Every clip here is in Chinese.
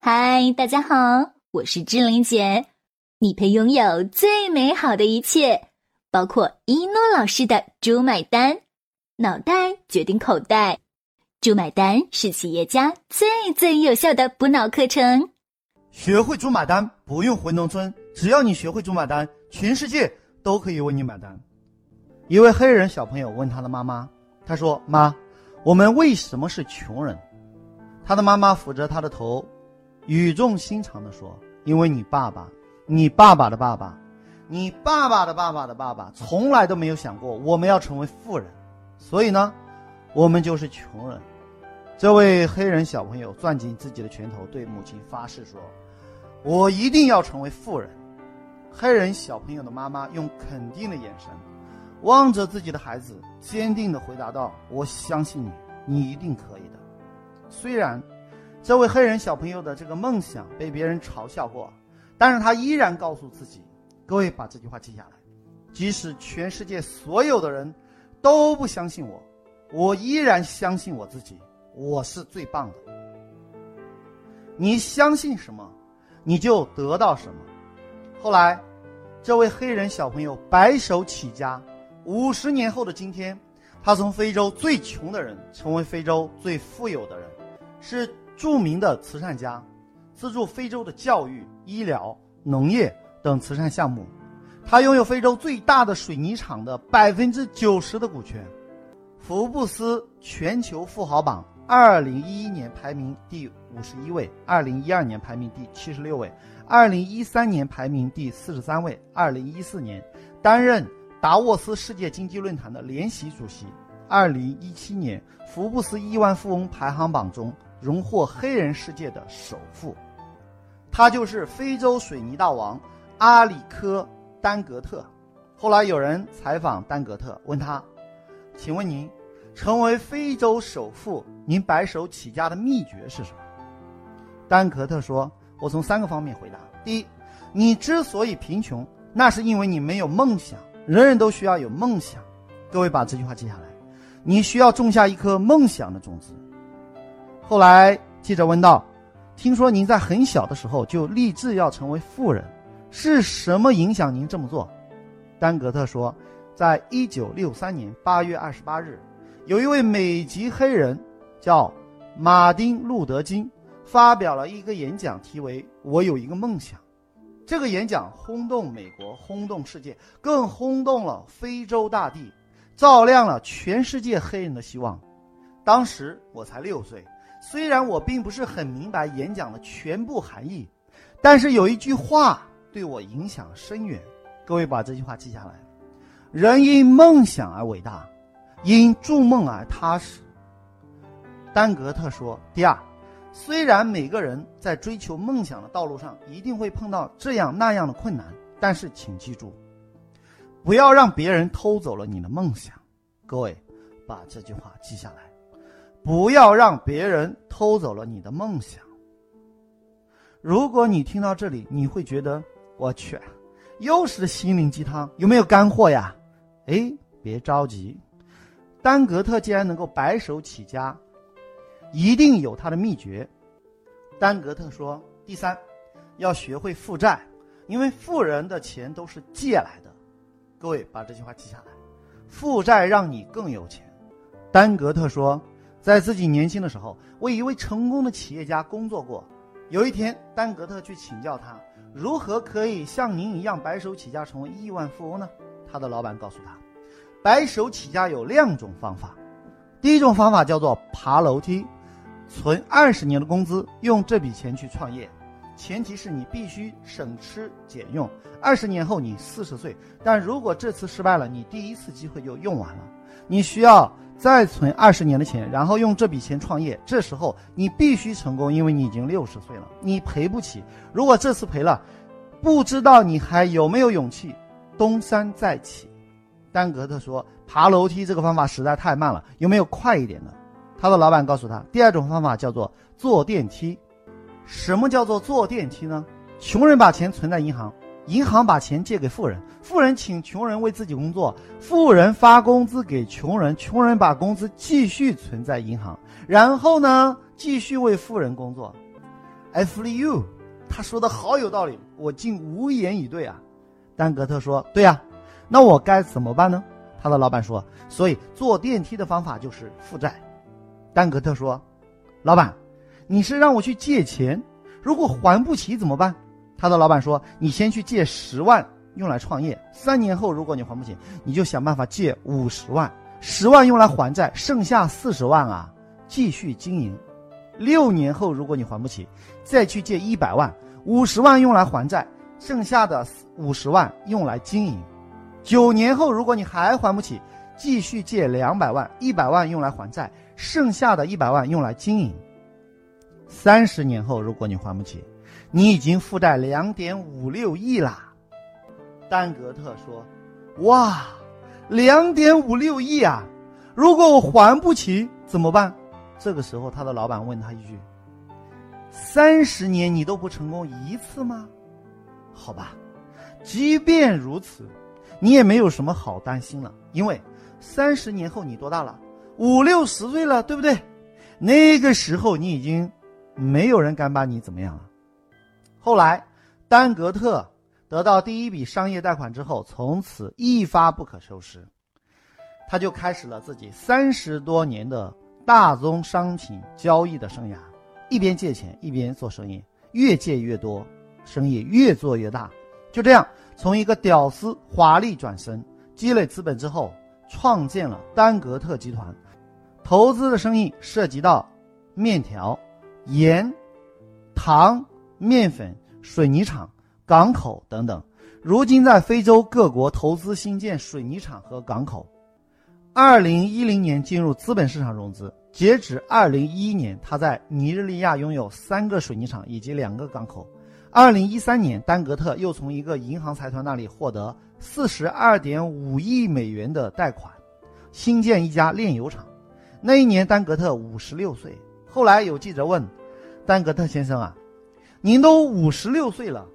嗨，大家好，我是志玲姐。你配拥有最美好的一切，包括一诺老师的“猪买单”，脑袋决定口袋，“猪买单”是企业家最最有效的补脑课程。学会“猪买单”，不用回农村，只要你学会“猪买单”，全世界都可以为你买单。一位黑人小朋友问他的妈妈：“他说，妈，我们为什么是穷人？”他的妈妈抚着他的头。语重心长地说：“因为你爸爸，你爸爸的爸爸，你爸爸的爸爸的爸爸，从来都没有想过我们要成为富人，所以呢，我们就是穷人。”这位黑人小朋友攥紧自己的拳头，对母亲发誓说：“我一定要成为富人。”黑人小朋友的妈妈用肯定的眼神望着自己的孩子，坚定地回答道：“我相信你，你一定可以的。”虽然。这位黑人小朋友的这个梦想被别人嘲笑过，但是他依然告诉自己：“各位把这句话记下来，即使全世界所有的人都不相信我，我依然相信我自己，我是最棒的。你相信什么，你就得到什么。”后来，这位黑人小朋友白手起家，五十年后的今天，他从非洲最穷的人成为非洲最富有的人，是。著名的慈善家，资助非洲的教育、医疗、农业等慈善项目。他拥有非洲最大的水泥厂的百分之九十的股权。福布斯全球富豪榜二零一一年排名第五十一位，二零一二年排名第七十六位，二零一三年排名第四十三位，二零一四年担任达沃斯世界经济论坛的联席主席。二零一七年福布斯亿万富翁排行榜中。荣获黑人世界的首富，他就是非洲水泥大王阿里科丹格特。后来有人采访丹格特，问他：“请问您成为非洲首富，您白手起家的秘诀是什么？”丹格特说：“我从三个方面回答。第一，你之所以贫穷，那是因为你没有梦想。人人都需要有梦想。各位把这句话记下来，你需要种下一颗梦想的种子。”后来，记者问道：“听说您在很小的时候就立志要成为富人，是什么影响您这么做？”丹格特说：“在一九六三年八月二十八日，有一位美籍黑人叫马丁·路德·金发表了一个演讲，题为‘我有一个梦想’。这个演讲轰动美国，轰动世界，更轰动了非洲大地，照亮了全世界黑人的希望。当时我才六岁。”虽然我并不是很明白演讲的全部含义，但是有一句话对我影响深远。各位把这句话记下来：人因梦想而伟大，因筑梦而踏实。丹格特说：“第二，虽然每个人在追求梦想的道路上一定会碰到这样那样的困难，但是请记住，不要让别人偷走了你的梦想。”各位把这句话记下来。不要让别人偷走了你的梦想。如果你听到这里，你会觉得我去，又是心灵鸡汤，有没有干货呀？哎，别着急，丹格特既然能够白手起家，一定有他的秘诀。丹格特说：第三，要学会负债，因为富人的钱都是借来的。各位把这句话记下来，负债让你更有钱。丹格特说。在自己年轻的时候，为一位成功的企业家工作过。有一天，丹格特去请教他，如何可以像您一样白手起家成为亿万富翁呢？他的老板告诉他，白手起家有两种方法。第一种方法叫做爬楼梯，存二十年的工资，用这笔钱去创业。前提是你必须省吃俭用。二十年后你四十岁，但如果这次失败了，你第一次机会就用完了。你需要。再存二十年的钱，然后用这笔钱创业。这时候你必须成功，因为你已经六十岁了，你赔不起。如果这次赔了，不知道你还有没有勇气东山再起。丹格特说：“爬楼梯这个方法实在太慢了，有没有快一点的？”他的老板告诉他，第二种方法叫做坐电梯。什么叫做坐电梯呢？穷人把钱存在银行。银行把钱借给富人，富人请穷人为自己工作，富人发工资给穷人，穷人把工资继续存在银行，然后呢，继续为富人工作。，I feel you。他说的好有道理，我竟无言以对啊。丹格特说：“对呀，那我该怎么办呢？”他的老板说：“所以坐电梯的方法就是负债。”丹格特说：“老板，你是让我去借钱，如果还不起怎么办？”他的老板说：“你先去借十万用来创业，三年后如果你还不起，你就想办法借五十万，十万用来还债，剩下四十万啊继续经营。六年后如果你还不起，再去借一百万，五十万用来还债，剩下的五十万用来经营。九年后如果你还还不起，继续借两百万，一百万用来还债，剩下的一百万用来经营。三十年后如果你还不起。”你已经负债两点五六亿啦，丹格特说：“哇，两点五六亿啊！如果我还不起怎么办？”这个时候，他的老板问他一句：“三十年你都不成功一次吗？”好吧，即便如此，你也没有什么好担心了，因为三十年后你多大了？五六十岁了，对不对？那个时候你已经没有人敢把你怎么样了。后来，丹格特得到第一笔商业贷款之后，从此一发不可收拾，他就开始了自己三十多年的大宗商品交易的生涯，一边借钱一边做生意，越借越多，生意越做越大。就这样，从一个屌丝华丽转身，积累资本之后，创建了丹格特集团，投资的生意涉及到面条、盐、糖。面粉、水泥厂、港口等等，如今在非洲各国投资新建水泥厂和港口。二零一零年进入资本市场融资，截止二零一一年，他在尼日利亚拥有三个水泥厂以及两个港口。二零一三年，丹格特又从一个银行财团那里获得四十二点五亿美元的贷款，新建一家炼油厂。那一年，丹格特五十六岁。后来有记者问丹格特先生啊。您都五十六岁了，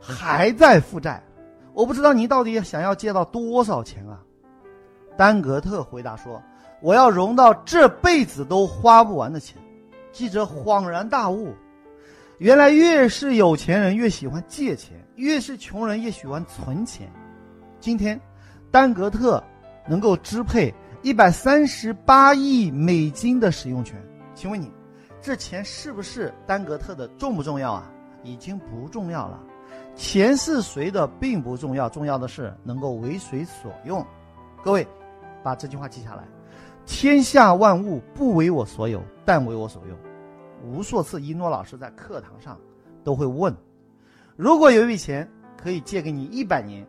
还在负债，我不知道您到底想要借到多少钱啊？丹格特回答说：“我要融到这辈子都花不完的钱。”记者恍然大悟，原来越是有钱人越喜欢借钱，越是穷人越喜欢存钱。今天，丹格特能够支配一百三十八亿美金的使用权，请问你？这钱是不是丹格特的重不重要啊？已经不重要了，钱是谁的并不重要，重要的是能够为谁所用。各位，把这句话记下来：天下万物不为我所有，但为我所用。无数次，一诺老师在课堂上都会问：如果有一笔钱可以借给你一百年，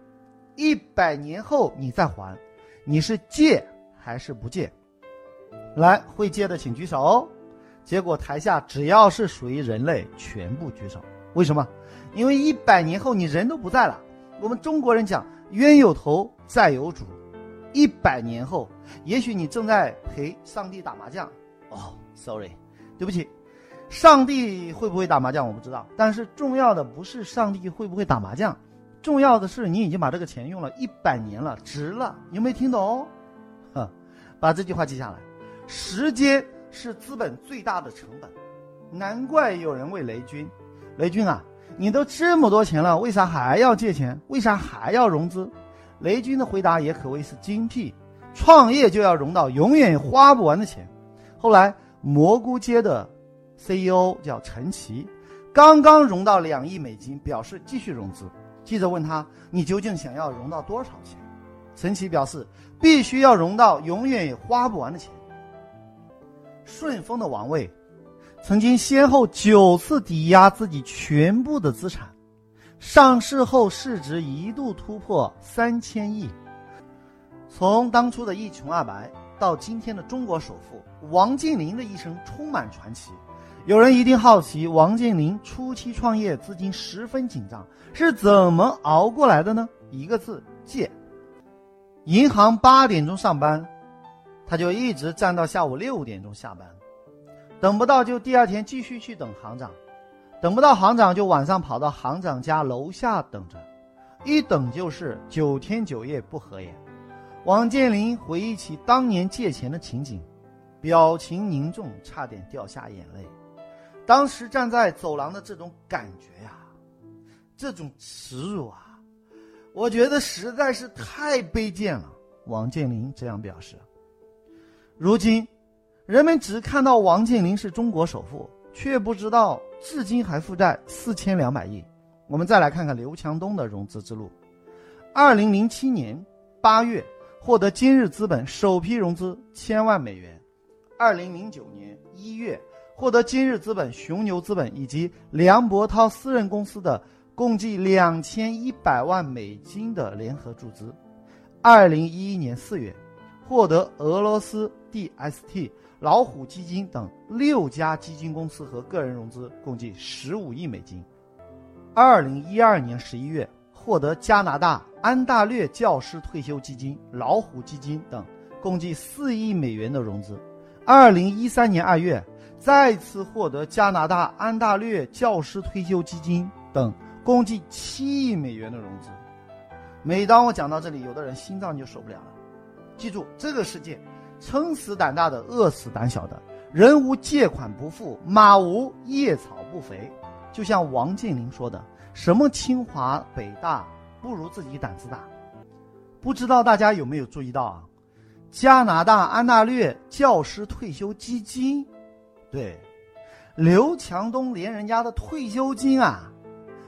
一百年后你再还，你是借还是不借？来，会借的请举手。结果台下只要是属于人类，全部举手。为什么？因为一百年后你人都不在了。我们中国人讲冤有头债有主，一百年后，也许你正在陪上帝打麻将。哦，sorry，对不起，上帝会不会打麻将我不知道。但是重要的不是上帝会不会打麻将，重要的是你已经把这个钱用了一百年了，值了。有没有听懂？哼，把这句话记下来，时间。是资本最大的成本，难怪有人问雷军：“雷军啊，你都这么多钱了，为啥还要借钱？为啥还要融资？”雷军的回答也可谓是精辟：创业就要融到永远花不完的钱。后来，蘑菇街的 CEO 叫陈奇，刚刚融到两亿美金，表示继续融资。记者问他：“你究竟想要融到多少钱？”陈奇表示：“必须要融到永远也花不完的钱。”顺丰的王位，曾经先后九次抵押自己全部的资产，上市后市值一度突破三千亿。从当初的一穷二白到今天的中国首富，王健林的一生充满传奇。有人一定好奇，王健林初期创业资金十分紧张，是怎么熬过来的呢？一个字：借。银行八点钟上班。他就一直站到下午六点钟下班，等不到就第二天继续去等行长，等不到行长就晚上跑到行长家楼下等着，一等就是九天九夜不合眼。王健林回忆起当年借钱的情景，表情凝重，差点掉下眼泪。当时站在走廊的这种感觉呀，这种耻辱啊，我觉得实在是太卑贱了。王健林这样表示。如今，人们只看到王健林是中国首富，却不知道至今还负债四千两百亿。我们再来看看刘强东的融资之路。二零零七年八月，获得今日资本首批融资千万美元；二零零九年一月，获得今日资本、雄牛资本以及梁博涛私人公司的共计两千一百万美金的联合注资；二零一一年四月，获得俄罗斯 DST、老虎基金等六家基金公司和个人融资，共计十五亿美金。二零一二年十一月，获得加拿大安大略教师退休基金、老虎基金等共计四亿美元的融资。二零一三年二月，再次获得加拿大安大略教师退休基金等共计七亿美元的融资。每当我讲到这里，有的人心脏就受不了了。记住，这个世界，撑死胆大的，饿死胆小的。人无借款不富，马无夜草不肥。就像王健林说的：“什么清华北大不如自己胆子大。”不知道大家有没有注意到啊？加拿大安大略教师退休基金，对，刘强东连人家的退休金啊，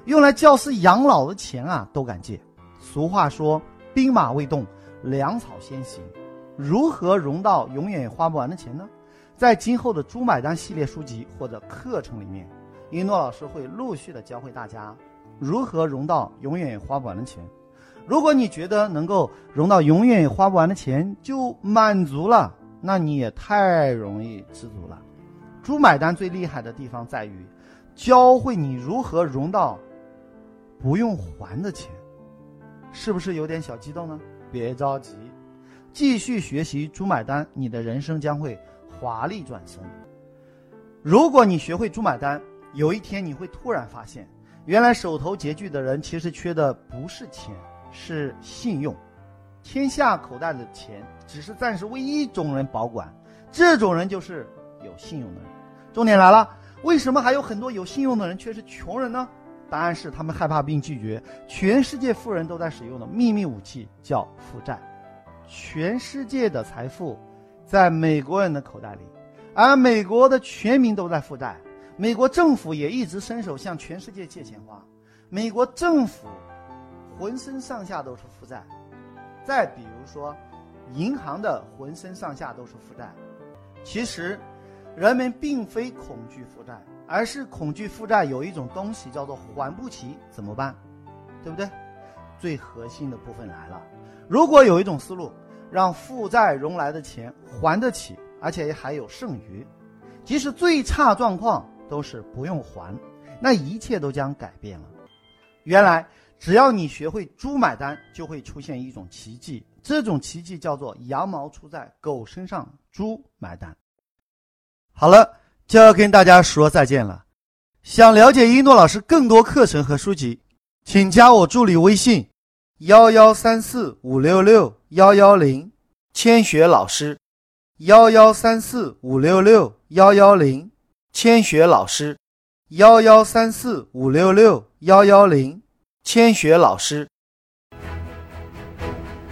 用来教师养老的钱啊都敢借。俗话说：“兵马未动，粮草先行。”如何融到永远也花不完的钱呢？在今后的“猪买单”系列书籍或者课程里面。一诺老师会陆续的教会大家如何融到永远也花不完的钱。如果你觉得能够融到永远也花不完的钱就满足了，那你也太容易知足了。猪买单最厉害的地方在于教会你如何融到不用还的钱，是不是有点小激动呢？别着急，继续学习猪买单，你的人生将会华丽转身。如果你学会猪买单。有一天你会突然发现，原来手头拮据的人其实缺的不是钱，是信用。天下口袋的钱只是暂时为一种人保管，这种人就是有信用的人。重点来了，为什么还有很多有信用的人却是穷人呢？答案是他们害怕并拒绝全世界富人都在使用的秘密武器，叫负债。全世界的财富在美国人的口袋里，而美国的全民都在负债。美国政府也一直伸手向全世界借钱花，美国政府浑身上下都是负债。再比如说，银行的浑身上下都是负债。其实，人们并非恐惧负债，而是恐惧负债有一种东西叫做还不起，怎么办？对不对？最核心的部分来了，如果有一种思路，让负债融来的钱还得起，而且还有剩余，即使最差状况。都是不用还，那一切都将改变了。原来，只要你学会猪买单，就会出现一种奇迹。这种奇迹叫做羊毛出在狗身上，猪买单。好了，就要跟大家说再见了。想了解一诺老师更多课程和书籍，请加我助理微信：幺幺三四五六六幺幺零，千雪老师。幺幺三四五六六幺幺零。千雪老师，幺幺三四五六六幺幺零，千雪老师。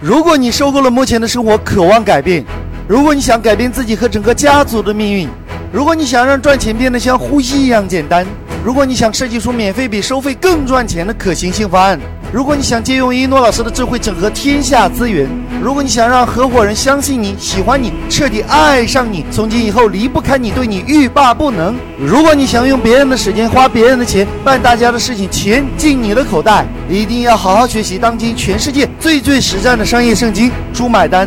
如果你受够了目前的生活，渴望改变；如果你想改变自己和整个家族的命运；如果你想让赚钱变得像呼吸一样简单；如果你想设计出免费比收费更赚钱的可行性方案。如果你想借用一诺老师的智慧整合天下资源，如果你想让合伙人相信你、喜欢你、彻底爱上你，从今以后离不开你、对你欲罢不能；如果你想用别人的时间、花别人的钱办大家的事情，钱进你的口袋，一定要好好学习当今全世界最最实战的商业圣经《猪买单》，